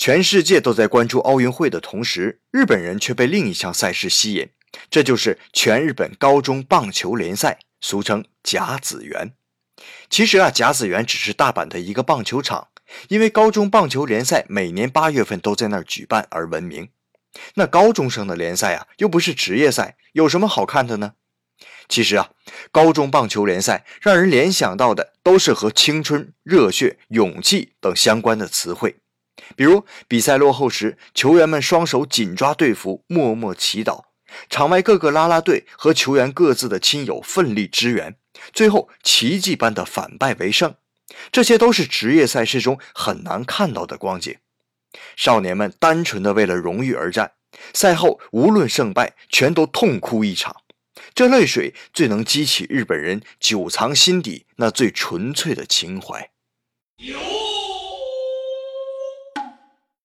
全世界都在关注奥运会的同时，日本人却被另一项赛事吸引，这就是全日本高中棒球联赛，俗称甲子园。其实啊，甲子园只是大阪的一个棒球场，因为高中棒球联赛每年八月份都在那儿举办而闻名。那高中生的联赛啊，又不是职业赛，有什么好看的呢？其实啊，高中棒球联赛让人联想到的都是和青春、热血、勇气等相关的词汇。比如比赛落后时，球员们双手紧抓队服，默默祈祷；场外各个啦啦队和球员各自的亲友奋力支援，最后奇迹般的反败为胜。这些都是职业赛事中很难看到的光景。少年们单纯的为了荣誉而战，赛后无论胜败，全都痛哭一场。这泪水最能激起日本人久藏心底那最纯粹的情怀。